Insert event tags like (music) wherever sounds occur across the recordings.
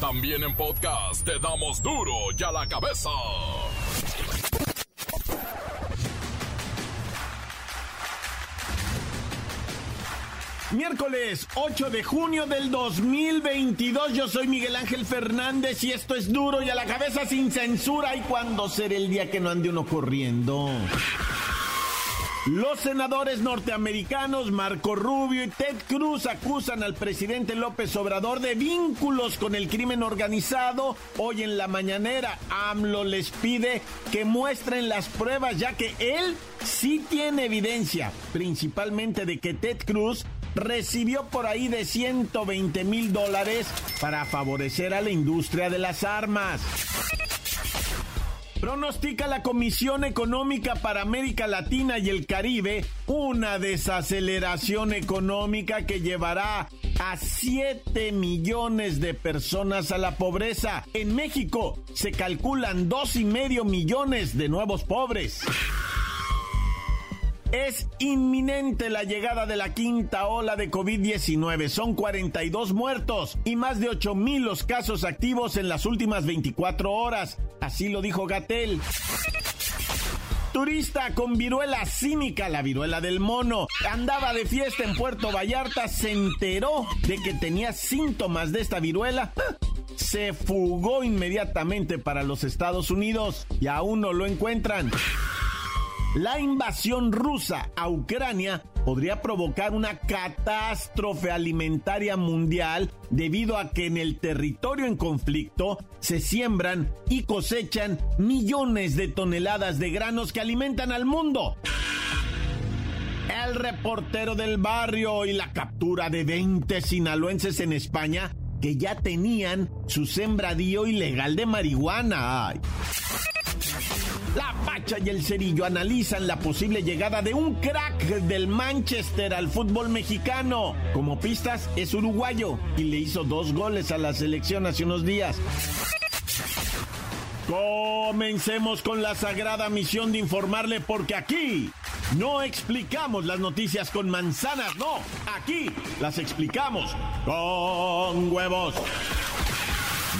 También en podcast te damos duro y a la cabeza. Miércoles 8 de junio del 2022, yo soy Miguel Ángel Fernández y esto es duro y a la cabeza sin censura. ¿Y cuando será el día que no ande uno corriendo? Los senadores norteamericanos Marco Rubio y Ted Cruz acusan al presidente López Obrador de vínculos con el crimen organizado. Hoy en la mañanera, AMLO les pide que muestren las pruebas, ya que él sí tiene evidencia, principalmente de que Ted Cruz recibió por ahí de 120 mil dólares para favorecer a la industria de las armas. Pronostica la Comisión Económica para América Latina y el Caribe una desaceleración económica que llevará a 7 millones de personas a la pobreza. En México se calculan dos y medio millones de nuevos pobres. Es inminente la llegada de la quinta ola de COVID-19. Son 42 muertos y más de 8 mil los casos activos en las últimas 24 horas. Así lo dijo Gatel. Turista con viruela cínica, la viruela del mono, andaba de fiesta en Puerto Vallarta, se enteró de que tenía síntomas de esta viruela se fugó inmediatamente para los Estados Unidos y aún no lo encuentran. La invasión rusa a Ucrania podría provocar una catástrofe alimentaria mundial debido a que en el territorio en conflicto se siembran y cosechan millones de toneladas de granos que alimentan al mundo. El reportero del barrio y la captura de 20 sinaloenses en España que ya tenían su sembradío ilegal de marihuana. La Pacha y el Cerillo analizan la posible llegada de un crack del Manchester al fútbol mexicano. Como pistas, es uruguayo y le hizo dos goles a la selección hace unos días. Comencemos con la sagrada misión de informarle porque aquí no explicamos las noticias con manzanas, no, aquí las explicamos con huevos.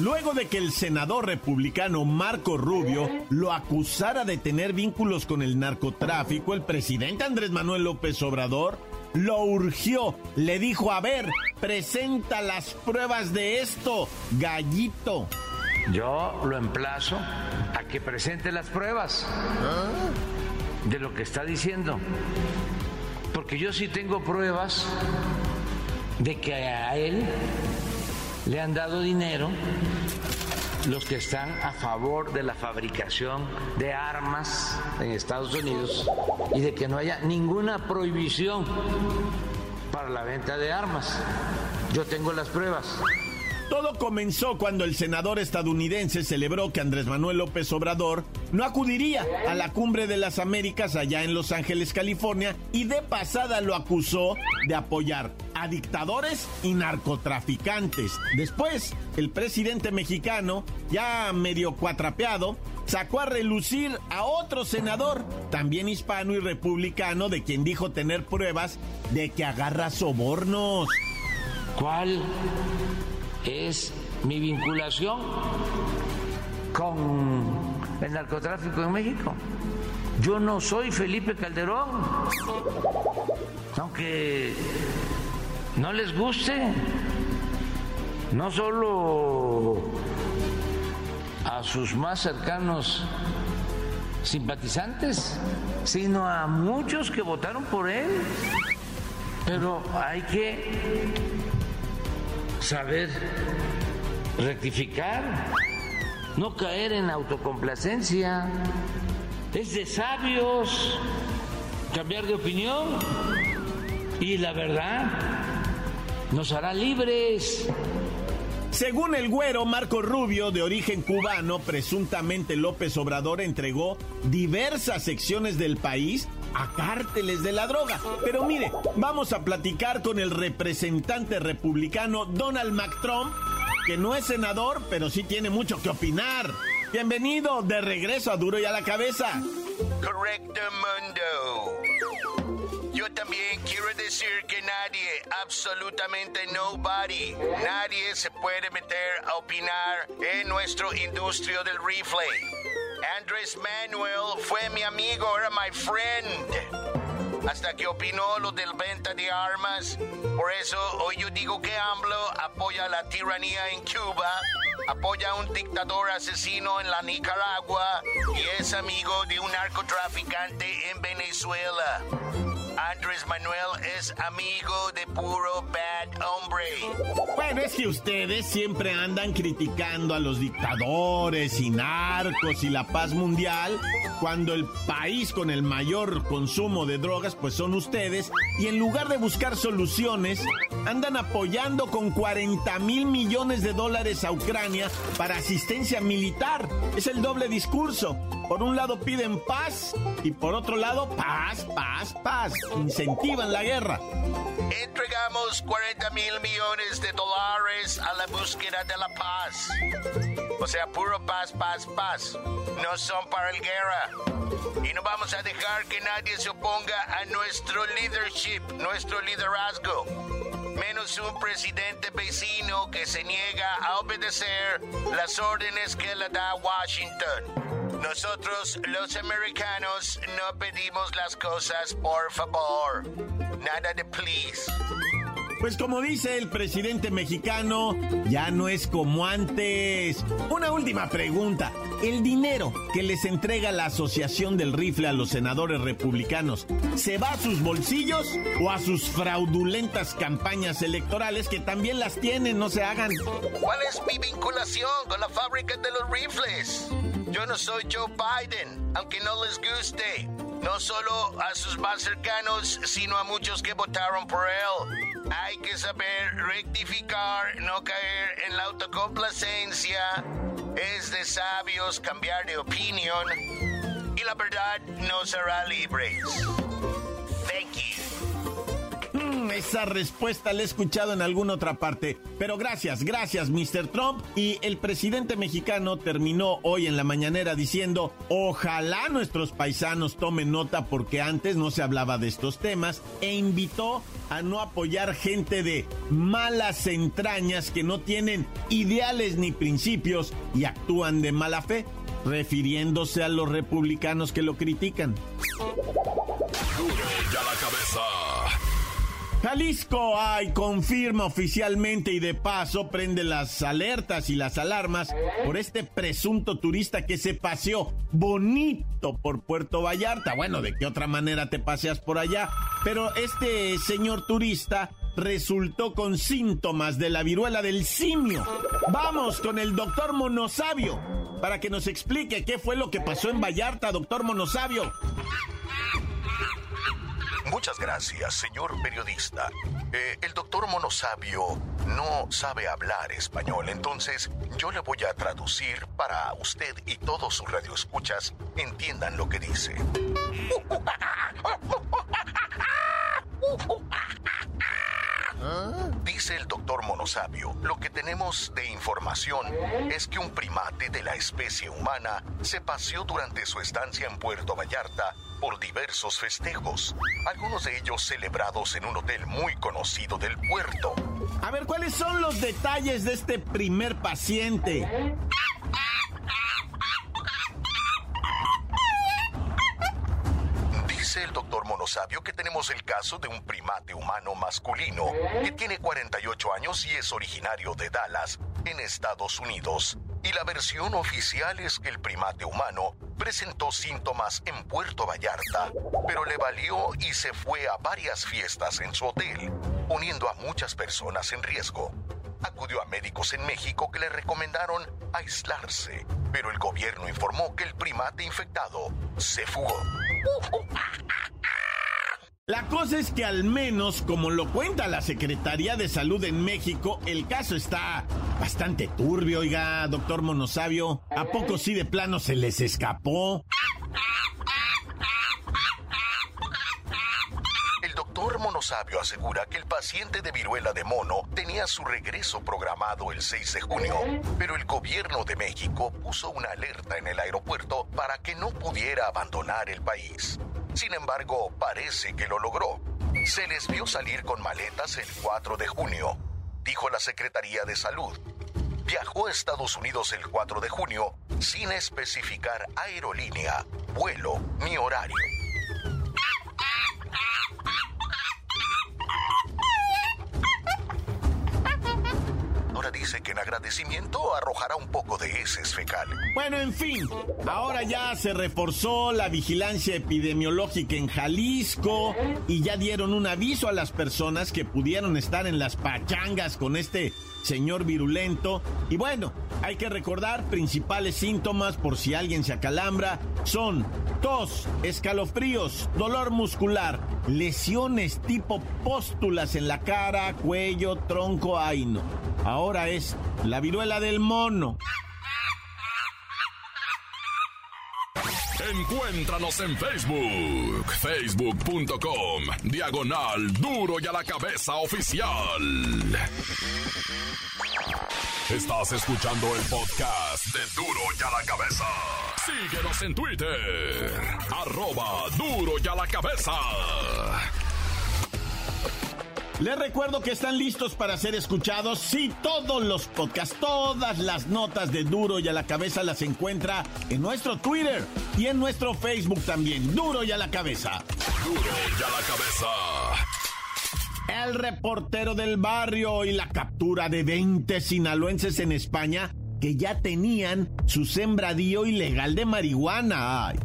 Luego de que el senador republicano Marco Rubio lo acusara de tener vínculos con el narcotráfico, el presidente Andrés Manuel López Obrador lo urgió, le dijo, a ver, presenta las pruebas de esto, gallito. Yo lo emplazo a que presente las pruebas de lo que está diciendo. Porque yo sí tengo pruebas de que a él le han dado dinero los que están a favor de la fabricación de armas en Estados Unidos y de que no haya ninguna prohibición para la venta de armas. Yo tengo las pruebas. Todo comenzó cuando el senador estadounidense celebró que Andrés Manuel López Obrador no acudiría a la cumbre de las Américas allá en Los Ángeles, California, y de pasada lo acusó de apoyar a dictadores y narcotraficantes. Después, el presidente mexicano, ya medio cuatrapeado, sacó a relucir a otro senador, también hispano y republicano, de quien dijo tener pruebas de que agarra sobornos. ¿Cuál es mi vinculación con el narcotráfico en México. Yo no soy Felipe Calderón, aunque no les guste, no solo a sus más cercanos simpatizantes, sino a muchos que votaron por él. Pero hay que saber rectificar, no caer en autocomplacencia. Es de sabios cambiar de opinión. Y la verdad nos hará libres. Según el güero Marco Rubio, de origen cubano, presuntamente López Obrador entregó diversas secciones del país a cárteles de la droga. Pero mire, vamos a platicar con el representante republicano Donald McTrump, que no es senador, pero sí tiene mucho que opinar. Bienvenido de regreso a Duro y a la Cabeza. Correcto, mundo. También quiero decir que nadie, absolutamente nobody, nadie se puede meter a opinar en nuestra industria del rifle. Andrés Manuel fue mi amigo, era my friend. Hasta que opinó lo del venta de armas. Por eso hoy yo digo que AMLO apoya la tiranía en Cuba, apoya a un dictador asesino en la Nicaragua y es amigo de un narcotraficante en Venezuela. Andrés Manuel es amigo de puro bad hombre. Bueno, es que ustedes siempre andan criticando a los dictadores y narcos y la paz mundial, cuando el país con el mayor consumo de drogas pues son ustedes, y en lugar de buscar soluciones, andan apoyando con 40 mil millones de dólares a Ucrania para asistencia militar. Es el doble discurso. Por un lado piden paz y por otro lado paz, paz, paz. Incentivan la guerra. Entregamos 40 mil millones de dólares a la búsqueda de la paz. O sea, puro paz, paz, paz. No son para el guerra. Y no vamos a dejar que nadie se oponga a nuestro leadership, nuestro liderazgo. Menos un presidente vecino que se niega a obedecer las órdenes que le da Washington. Nosotros los americanos no pedimos las cosas por favor. Nada de please. Pues como dice el presidente mexicano, ya no es como antes. Una última pregunta. ¿El dinero que les entrega la Asociación del Rifle a los senadores republicanos se va a sus bolsillos o a sus fraudulentas campañas electorales que también las tienen, no se hagan? ¿Cuál es mi vinculación con la fábrica de los rifles? Yo no soy Joe Biden, aunque no les guste. No solo a sus más cercanos, sino a muchos que votaron por él. Hay que saber rectificar, no caer en la autocomplacencia. Es de sabios cambiar de opinión. Y la verdad nos hará libres. Esa respuesta la he escuchado en alguna otra parte. Pero gracias, gracias, Mr. Trump. Y el presidente mexicano terminó hoy en la mañanera diciendo, ojalá nuestros paisanos tomen nota porque antes no se hablaba de estos temas e invitó a no apoyar gente de malas entrañas que no tienen ideales ni principios y actúan de mala fe, refiriéndose a los republicanos que lo critican. Duro ya la cabeza. Jalisco, ay, confirma oficialmente y de paso prende las alertas y las alarmas por este presunto turista que se paseó bonito por Puerto Vallarta. Bueno, ¿de qué otra manera te paseas por allá? Pero este señor turista resultó con síntomas de la viruela del simio. Vamos con el doctor Monosabio para que nos explique qué fue lo que pasó en Vallarta, doctor Monosabio. Muchas gracias, señor periodista. Eh, el doctor Monosabio no sabe hablar español, entonces yo le voy a traducir para usted y todos sus radioescuchas entiendan lo que dice. Dice el doctor Monosabio, lo que tenemos de información es que un primate de la especie humana se paseó durante su estancia en Puerto Vallarta por diversos festejos, algunos de ellos celebrados en un hotel muy conocido del puerto. A ver, ¿cuáles son los detalles de este primer paciente? Dice el doctor Monosabio que tenemos el caso de un primate humano masculino que tiene 48 años y es originario de Dallas, en Estados Unidos. Y la versión oficial es que el primate humano presentó síntomas en Puerto Vallarta, pero le valió y se fue a varias fiestas en su hotel, poniendo a muchas personas en riesgo. Acudió a médicos en México que le recomendaron aislarse, pero el gobierno informó que el primate infectado se fugó. (laughs) La cosa es que al menos, como lo cuenta la Secretaría de Salud en México, el caso está bastante turbio, oiga, doctor Monosabio. ¿A poco sí de plano se les escapó? Sabio asegura que el paciente de viruela de mono tenía su regreso programado el 6 de junio, pero el gobierno de México puso una alerta en el aeropuerto para que no pudiera abandonar el país. Sin embargo, parece que lo logró. Se les vio salir con maletas el 4 de junio, dijo la Secretaría de Salud. Viajó a Estados Unidos el 4 de junio sin especificar aerolínea, vuelo ni horario. Dice que en agradecimiento arrojará un poco de heces fecales. Bueno, en fin, ahora ya se reforzó la vigilancia epidemiológica en Jalisco y ya dieron un aviso a las personas que pudieron estar en las pachangas con este señor virulento. Y bueno, hay que recordar principales síntomas por si alguien se acalambra son tos, escalofríos, dolor muscular, lesiones tipo póstulas en la cara, cuello, tronco, ay no. Ahora es la viruela del mono. Encuéntranos en Facebook, facebook.com, diagonal duro y a la cabeza oficial. Estás escuchando el podcast de duro y a la cabeza. Síguenos en Twitter, arroba duro y a la cabeza. Les recuerdo que están listos para ser escuchados. Sí, todos los podcasts, todas las notas de Duro y a la cabeza las encuentra en nuestro Twitter y en nuestro Facebook también. Duro y a la cabeza. Duro y a la cabeza. El reportero del barrio y la captura de 20 sinaloenses en España que ya tenían su sembradío ilegal de marihuana. Ay.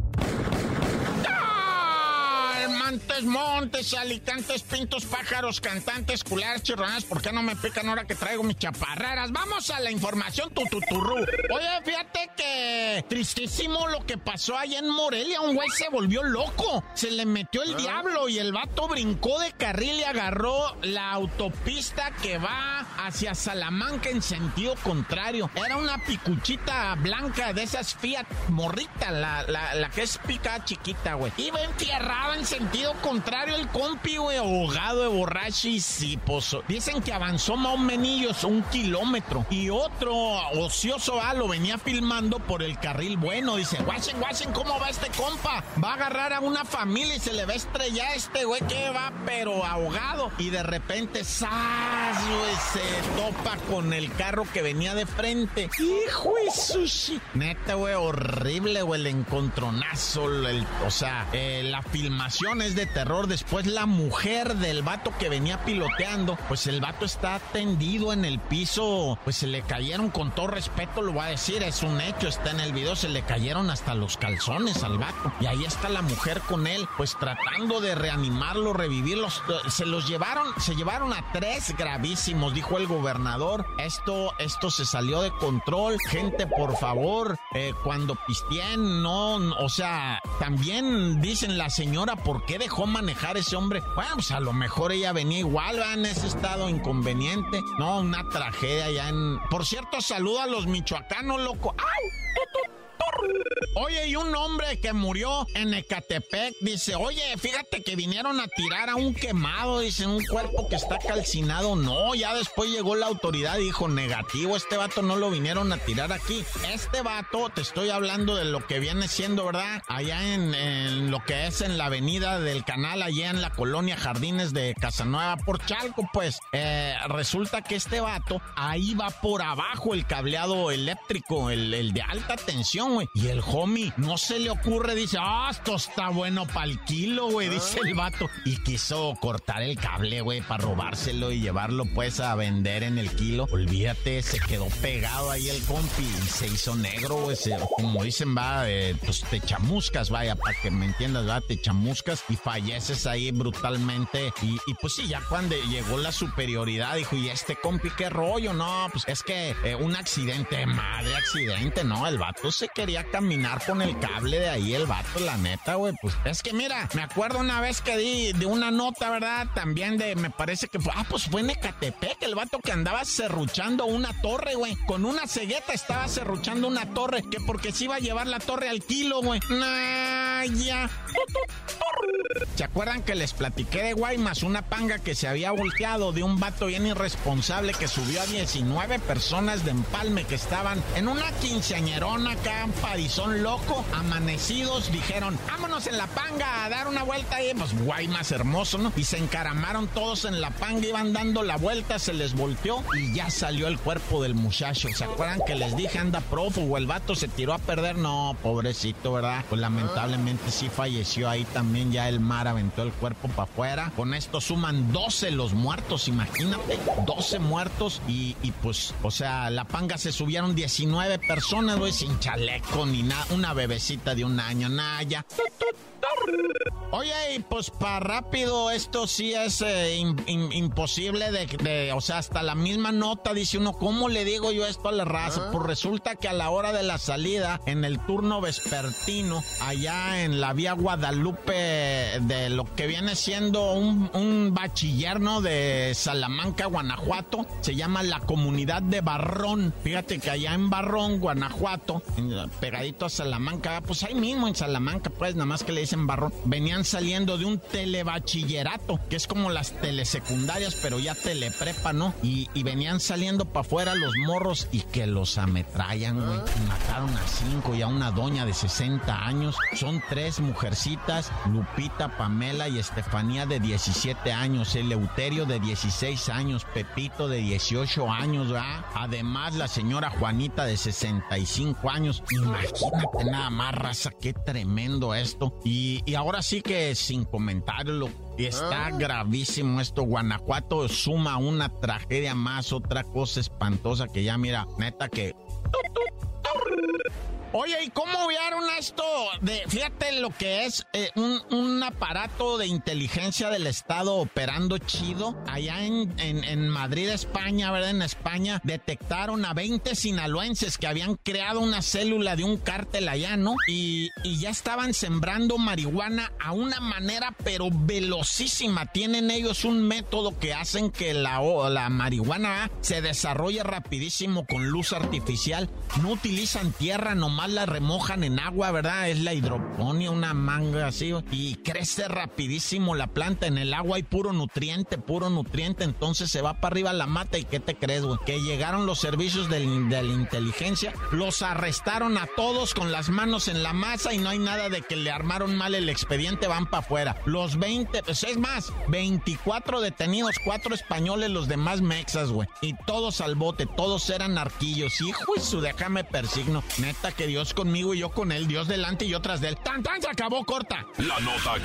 Montes, montes, alicantes, pintos, pájaros, cantantes, culares, chirronas, ¿por qué no me pican ahora que traigo mis chaparreras? Vamos a la información, tututurru. Oye, fíjate que tristísimo lo que pasó allá en Morelia. Un güey se volvió loco. Se le metió el ¿Ah? diablo y el vato brincó de carril y agarró la autopista que va hacia Salamanca en sentido contrario. Era una picuchita blanca de esas Fiat morrita, la, la, que es pica chiquita, güey. Iba entierrada en sentido contrario el compi, güey, ahogado de borracho y pues, Dicen que avanzó más o menos un kilómetro. Y otro ocioso, ah, lo venía filmando por el carril bueno. Dice, guachen, guachen, ¿cómo va este compa? Va a agarrar a una familia y se le va a estrellar a este güey que va, pero ahogado. Y de repente, ¡zas! Se topa con el carro que venía de frente. ¡Hijo de sushi! Neta, güey, horrible, güey, el encontronazo, el, o sea, eh, la filmación es de terror. Después la mujer del vato que venía piloteando, pues el vato está tendido en el piso, pues se le cayeron con todo respeto, lo voy a decir, es un hecho, está en el video, se le cayeron hasta los calzones al vato. Y ahí está la mujer con él, pues tratando de reanimarlo, revivirlos. Se los llevaron, se llevaron a tres gravísimos, dijo el gobernador. Esto, esto se salió de control. Gente, por favor, eh, cuando pisteen, no, o sea, también dicen la señora, ¿por qué dejó manejar ese hombre? Bueno, pues a lo mejor ella venía igual, va en ese estado inconveniente. No, una tragedia ya en. Por cierto, saluda a los michoacanos, loco. ¡Au! Oye, y un hombre que murió en Ecatepec dice, oye, fíjate que vinieron a tirar a un quemado, dice, un cuerpo que está calcinado. No, ya después llegó la autoridad y dijo, negativo, este vato no lo vinieron a tirar aquí. Este vato, te estoy hablando de lo que viene siendo, ¿verdad? Allá en, lo que es en la avenida del canal, allá en la colonia Jardines de Casanueva por Chalco, pues eh, resulta que este vato, ahí va por abajo el cableado eléctrico, el, el de alta tensión, güey. Y el no se le ocurre, dice, ah, esto está bueno para el kilo, güey, dice el vato. Y quiso cortar el cable, güey, para robárselo y llevarlo pues a vender en el kilo. Olvídate, se quedó pegado ahí el compi y se hizo negro, güey. Como dicen, va, eh, pues te chamuscas, vaya, para que me entiendas, va, te chamuscas y falleces ahí brutalmente. Y, pues sí, ya cuando llegó la superioridad, dijo, ¿y este compi qué rollo? No, pues es que eh, un accidente, madre accidente, no, el vato se quería caminar con el cable de ahí el vato, la neta, güey. Pues es que mira, me acuerdo una vez que di de una nota, ¿verdad? También de, me parece que ah, pues fue en Ecatepec, el vato que andaba serruchando una torre, güey. Con una cegueta estaba serruchando una torre, que porque se iba a llevar la torre al kilo, güey. Nah, ya. ¿Se acuerdan que les platiqué de Guaymas? Una panga que se había volteado de un vato bien irresponsable que subió a 19 personas de empalme que estaban en una quinceañerona acá, parizón loco, amanecidos, dijeron, vámonos en la panga a dar una vuelta ahí. Pues Guaymas hermoso, ¿no? Y se encaramaron todos en la panga, iban dando la vuelta, se les volteó y ya salió el cuerpo del muchacho. ¿Se acuerdan que les dije anda prófugo? El vato se tiró a perder. No, pobrecito, ¿verdad? Pues lamentablemente sí falleció ahí también ya el mar aventó el cuerpo para afuera. Con esto suman 12 los muertos, imagínate. 12 muertos y, pues, o sea, la panga se subieron 19 personas, güey, sin chaleco ni nada. Una bebecita de un año, nada, ya. Oye, y pues para rápido, esto sí es eh, imposible de, o sea, hasta la misma nota dice uno, ¿cómo le digo yo esto a la raza? Pues resulta que a la hora de la salida, en el turno vespertino, allá en la vía Guadalupe, de lo que viene siendo un, un bachiller, ¿no? De Salamanca, Guanajuato, se llama la comunidad de Barrón. Fíjate que allá en Barrón, Guanajuato, pegadito a Salamanca, pues ahí mismo en Salamanca, pues nada más que le dicen Barrón, venían saliendo de un telebachillerato, que es como las telesecundarias, pero ya teleprepa, ¿no? Y, venían saliendo para afuera los morros y que los ametrallan, güey. Mataron a cinco y a una doña de 60 años. Son tres mujercitas, Lupita, Pamela y Estefanía de 17 años, Eleuterio de 16 años, Pepito de 18 años, ¿verdad? Además, la señora Juanita de 65 años. Imagínate nada más, raza, qué tremendo esto. Y, y ahora sí que sin comentarlo. Está ah. gravísimo esto. Guanajuato suma una tragedia más, otra cosa espantosa que ya mira, neta que... Oye, ¿y cómo vieron esto? De, fíjate lo que es eh, un, aparato de inteligencia del Estado operando chido. Allá en, en, Madrid, España, ¿verdad? En España detectaron a 20 sinaloenses que habían creado una célula de un cártel allá, ¿no? Y, y ya estaban sembrando marihuana a una manera, pero velocísima. Tienen ellos un método que hacen que la, la marihuana se desarrolle rapidísimo con luz artificial. No utilizan tierra nomás la remojan en agua, ¿verdad? Es la hidroponía, una manga así, y crece rapidísimo la planta. En el agua hay puro nutriente, puro nutriente, entonces se va para arriba la mata. ¿Y qué te crees, güey? Que llegaron los servicios de, la inteligencia, los arrestaron a todos con las manos en la masa y no hay nada de que le armaron mal el expediente, van para afuera. Los 20, pues es más, 24 detenidos, cuatro españoles, los demás mexas, güey. Y todos al bote, todos eran arquillos. Hijo y su déjame persigno. Neta que Dios conmigo y yo con él, Dios delante y yo tras de él. ¡Tan, tan! Se acabó corta. La nota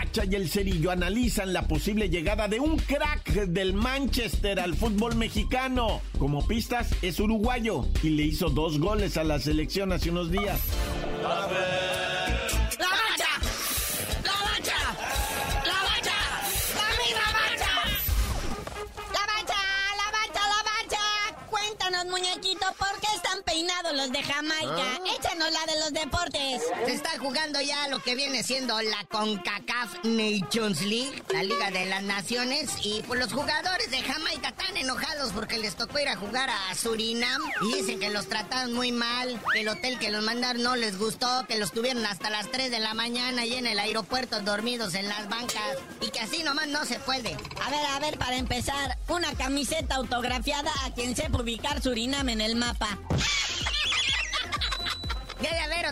Y el Cerillo analizan la posible llegada de un crack del Manchester al fútbol mexicano. Como pistas, es uruguayo y le hizo dos goles a la selección hace unos días. Los de Jamaica. ¿Ah? Échanos la de los deportes. Se está jugando ya lo que viene siendo la CONCACAF Nations League, la Liga de las Naciones. Y pues los jugadores de Jamaica están enojados porque les tocó ir a jugar a Surinam. Y dicen que los trataron muy mal, que el hotel que los mandaron no les gustó, que los tuvieron hasta las 3 de la mañana y en el aeropuerto dormidos en las bancas. Y que así nomás no se puede. A ver, a ver, para empezar, una camiseta autografiada a quien sepa ubicar Surinam en el mapa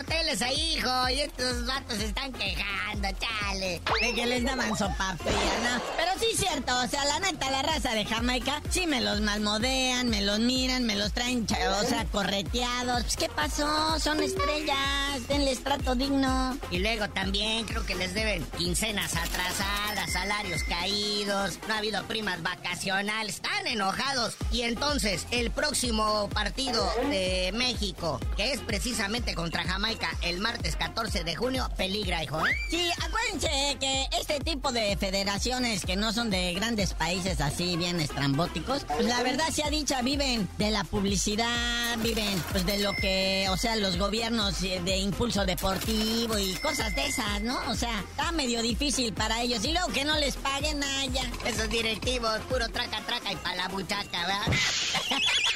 carteles ahí, hijo, y estos vatos se están quejando, chale. De que les daban sopa fría, ¿no? Pero sí es cierto, o sea, la neta, la raza de Jamaica, sí me los malmodean, me los miran, me los traen, o sea, correteados. Pues, ¿qué pasó? Son estrellas, denles trato digno. Y luego también creo que les deben quincenas atrasadas, salarios caídos, no ha habido primas vacacionales, están enojados. Y entonces, el próximo partido de México, que es precisamente contra Jamaica el martes 14 de junio, peligra, hijo. ¿eh? Sí, acuérdense que este tipo de federaciones que no son de grandes países así bien estrambóticos, pues la verdad se ha dicho, viven de la publicidad, viven pues de lo que, o sea, los gobiernos de impulso deportivo y cosas de esas, ¿no? O sea, está medio difícil para ellos. Y luego que no les paguen nada. Esos directivos, puro traca, traca y pa' la buchaca, ¿verdad? (laughs)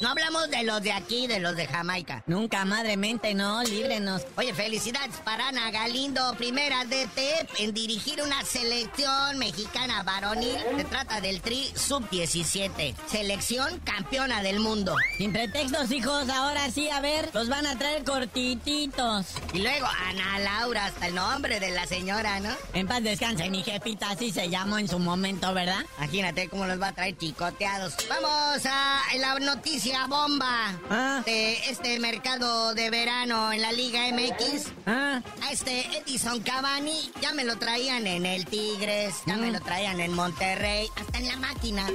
No hablamos de los de aquí, de los de Jamaica. Nunca, madre mente, no, líbrenos. Oye, felicidades para Ana Galindo, primera DT en dirigir una selección mexicana varonil. Se trata del Tri Sub-17, selección campeona del mundo. Sin pretextos, hijos, ahora sí, a ver, los van a traer cortititos. Y luego Ana Laura, hasta el nombre de la señora, ¿no? En paz descanse, mi jefita, así se llamó en su momento, ¿verdad? Imagínate cómo los va a traer chicoteados. Vamos a la noticia bomba Ah. de este mercado de verano en la Liga MX. Ah, A este Edison Cavani ya me lo traían en el Tigres, ya me lo traían en Monterrey, hasta en la máquina.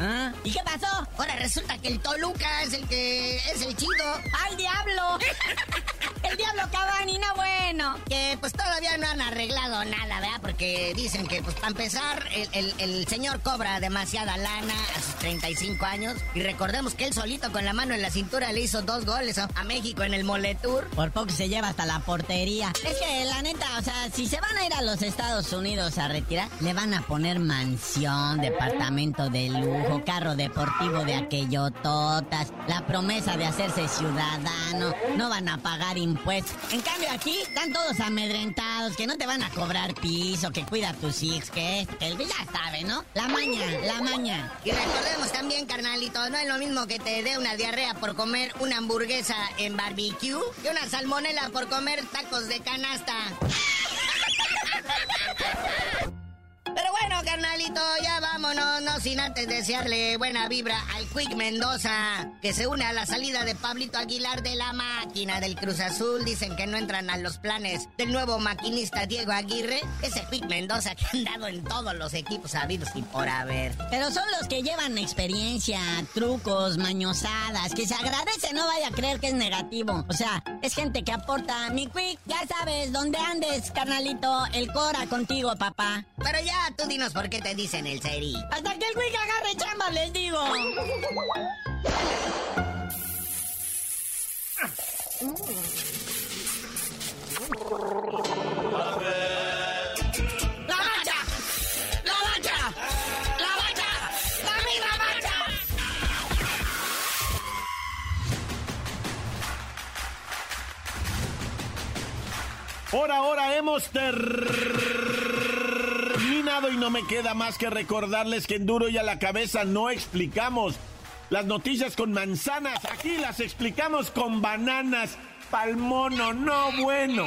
ah. ¿Y qué pasó? Ahora resulta que el Toluca es el que es el chido. ¡Al diablo! (laughs) El diablo Cavani, no bueno. Que pues todavía no han arreglado nada, ¿verdad? Porque dicen que pues para empezar el, el- el señor cobra demasiada lana a sus 35 años. Y recordemos que él solito con la mano en la cintura le hizo dos goles a, México en el Moletour. Por poco se lleva hasta la portería. Es que la neta, o sea, si se van a ir a los Estados Unidos a retirar, le van a poner mansión, departamento de lujo, carro deportivo de aquellototas, la promesa de hacerse ciudadano, no van a pagar impuestos. En cambio aquí están todos amedrentados, que no te van a cobrar piso, que cuida a tus hijos, que esto, que el ya sabe, ¿no? La maña, la maña. Y recordemos también, carnalito, no es lo mismo que te dé una diarrea por comer una hamburguesa en barbecue que una salmonela por comer tacos de canasta. Bueno, carnalito, ya vámonos, no sin antes desearle buena vibra al Quick Mendoza, que se une a la salida de Pablito Aguilar de la máquina del Cruz Azul. Dicen que no entran a los planes del nuevo maquinista Diego Aguirre, ese Quick Mendoza que han dado en todos los equipos habidos y por haber. Pero son los que llevan experiencia, trucos, mañosadas, que se agradece, no vaya a creer que es negativo. O sea, es gente que aporta. Mi quick, ya sabes, donde andes, carnalito, el Cora contigo, papá. Pero ya, tú dinos por qué te dicen el seri. Hasta que el quick agarre chamba, les digo. ¡La mancha! ¡La mancha! ¡La mancha! ¡La misma mancha! Por ahora hemos y no me queda más que recordarles que en Duro y a la cabeza no explicamos las noticias con manzanas, aquí las explicamos con bananas. Palmono, no bueno.